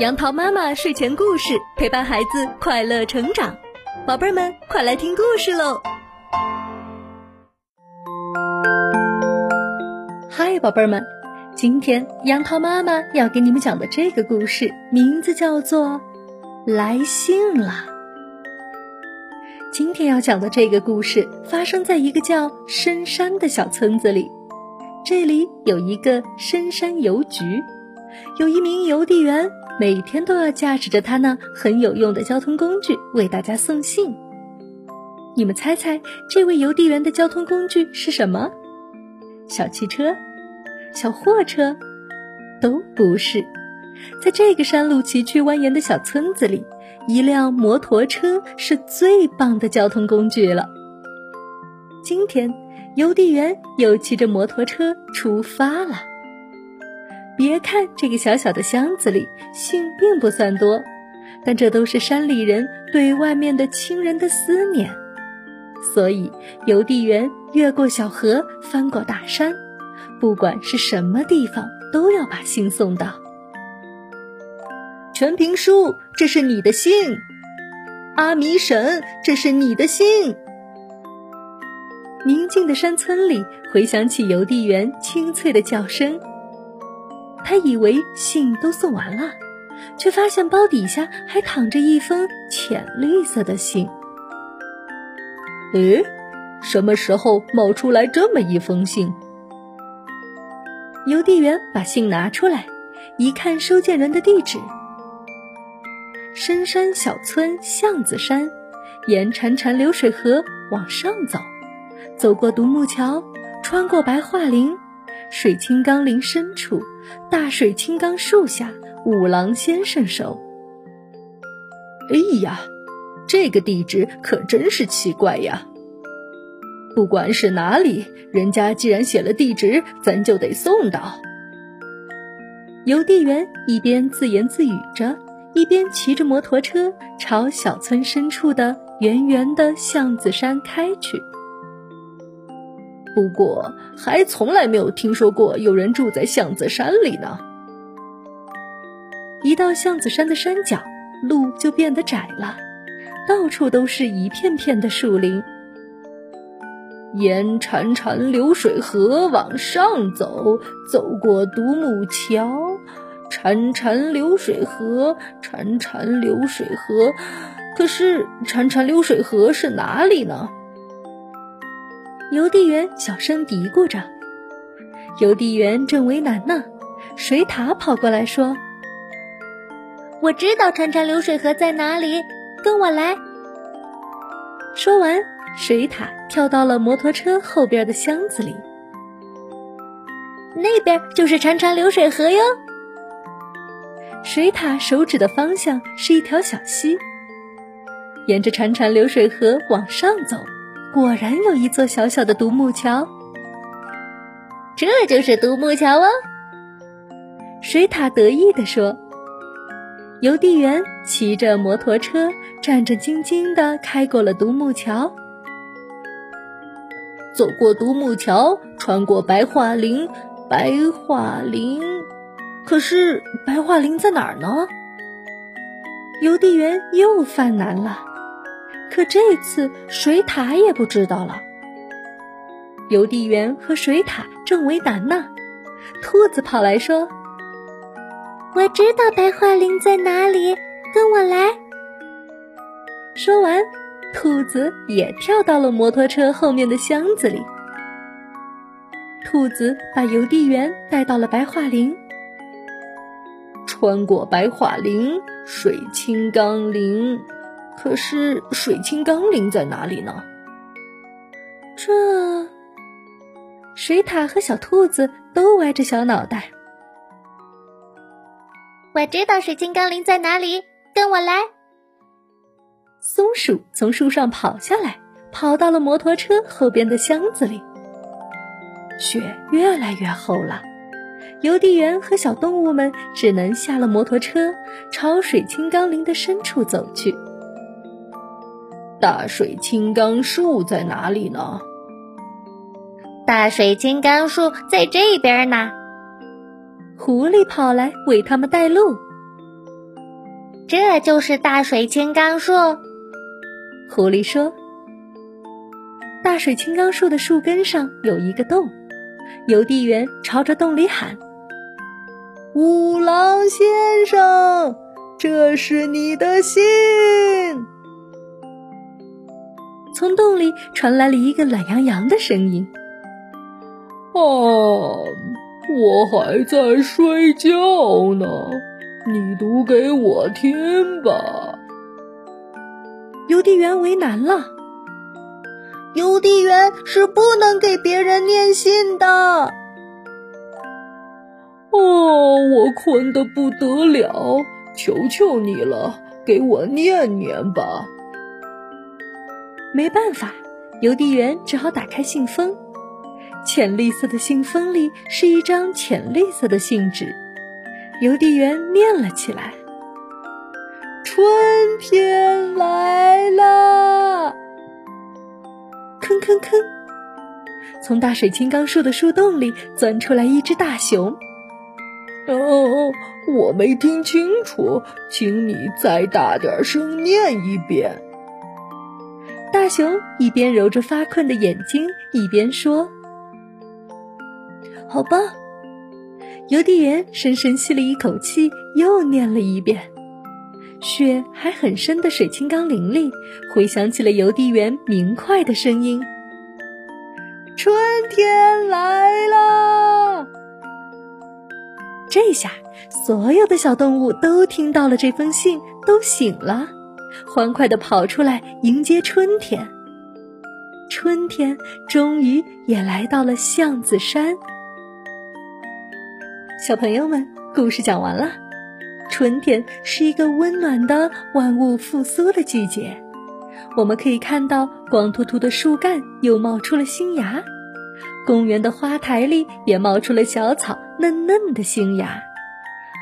杨桃妈妈睡前故事陪伴孩子快乐成长，宝贝儿们快来听故事喽！嗨，宝贝儿们，今天杨桃妈妈要给你们讲的这个故事名字叫做《来信了》。今天要讲的这个故事发生在一个叫深山的小村子里，这里有一个深山邮局，有一名邮递员。每天都要驾驶着他那很有用的交通工具为大家送信。你们猜猜，这位邮递员的交通工具是什么？小汽车、小货车，都不是。在这个山路崎岖蜿蜒的小村子里，一辆摩托车是最棒的交通工具了。今天，邮递员又骑着摩托车出发了。别看这个小小的箱子里信并不算多，但这都是山里人对外面的亲人的思念。所以邮递员越过小河，翻过大山，不管是什么地方，都要把信送到。全平叔，这是你的信。阿米婶，这是你的信。宁静的山村里回响起邮递员清脆的叫声。他以为信都送完了，却发现包底下还躺着一封浅绿色的信。诶，什么时候冒出来这么一封信？邮递员把信拿出来，一看收件人的地址：深山小村巷子山，沿潺潺流水河往上走，走过独木桥，穿过白桦林。水清冈林深处，大水青冈树下，五郎先生手。哎呀，这个地址可真是奇怪呀！不管是哪里，人家既然写了地址，咱就得送到。邮递员一边自言自语着，一边骑着摩托车朝小村深处的圆圆的巷子山开去。不过，还从来没有听说过有人住在巷子山里呢。一到巷子山的山脚，路就变得窄了，到处都是一片片的树林。沿潺潺流水河往上走，走过独木桥，潺潺流水河，潺潺流水河。可是，潺潺流水河是哪里呢？邮递员小声嘀咕着，邮递员正为难呢。水獭跑过来说：“我知道潺潺流水河在哪里，跟我来。”说完，水獭跳到了摩托车后边的箱子里。那边就是潺潺流水河哟。水獭手指的方向是一条小溪，沿着潺潺流水河往上走。果然有一座小小的独木桥，这就是独木桥哦。水獭得意地说：“邮递员骑着摩托车，战战兢兢地开过了独木桥。走过独木桥，穿过白桦林，白桦林，可是白桦林在哪儿呢？”邮递员又犯难了。可这次水獭也不知道了。邮递员和水獭正为难呢，兔子跑来说：“我知道白桦林在哪里，跟我来。”说完，兔子也跳到了摩托车后面的箱子里。兔子把邮递员带到了白桦林，穿过白桦林，水清冈林。可是水清钢铃在哪里呢？这水獭和小兔子都歪着小脑袋。我知道水晶钢铃在哪里，跟我来。松鼠从树上跑下来，跑到了摩托车后边的箱子里。雪越来越厚了，邮递员和小动物们只能下了摩托车，朝水清钢铃的深处走去。大水青冈树在哪里呢？大水青冈树在这边呢。狐狸跑来为他们带路。这就是大水青冈树。狐狸说：“大水青冈树的树根上有一个洞，邮递员朝着洞里喊：‘五郎先生，这是你的信。’从洞里传来了一个懒洋洋的声音：‘啊，我还在睡觉呢，你读给我听吧。’”邮递员为难了。邮递员是不能给别人念信的。哦，我困得不得了，求求你了，给我念念吧。没办法，邮递员只好打开信封。浅绿色的信封里是一张浅绿色的信纸，邮递员念了起来。春天来了，吭吭吭！从大水青冈树的树洞里钻出来一只大熊。哦，我没听清楚，请你再大点声念一遍。大熊一边揉着发困的眼睛，一边说：“好吧。”邮递员深深吸了一口气，又念了一遍。雪还很深的水青冈林里，回响起了邮递员明快的声音：“春天来了。”这下，所有的小动物都听到了这封信，都醒了，欢快的跑出来迎接春天。春天终于也来到了橡子山。小朋友们，故事讲完了。春天是一个温暖的、万物复苏的季节，我们可以看到光秃秃的树干又冒出了新芽，公园的花台里也冒出了小草，嫩嫩的新芽。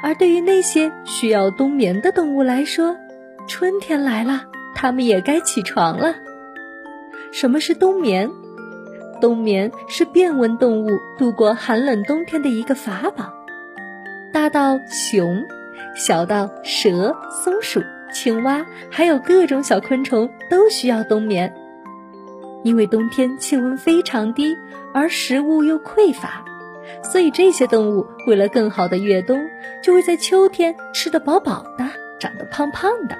而对于那些需要冬眠的动物来说，春天来了，它们也该起床了。什么是冬眠？冬眠是变温动物度过寒冷冬天的一个法宝。大到熊。小到蛇、松鼠、青蛙，还有各种小昆虫，都需要冬眠。因为冬天气温非常低，而食物又匮乏，所以这些动物为了更好的越冬，就会在秋天吃得饱饱的，长得胖胖的，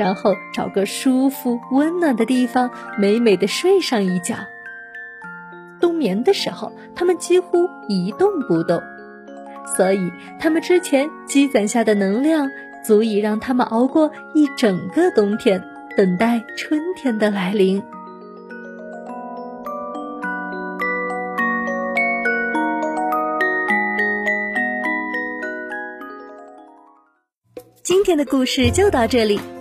然后找个舒服温暖的地方，美美的睡上一觉。冬眠的时候，它们几乎一动不动。所以，它们之前积攒下的能量，足以让它们熬过一整个冬天，等待春天的来临。今天的故事就到这里，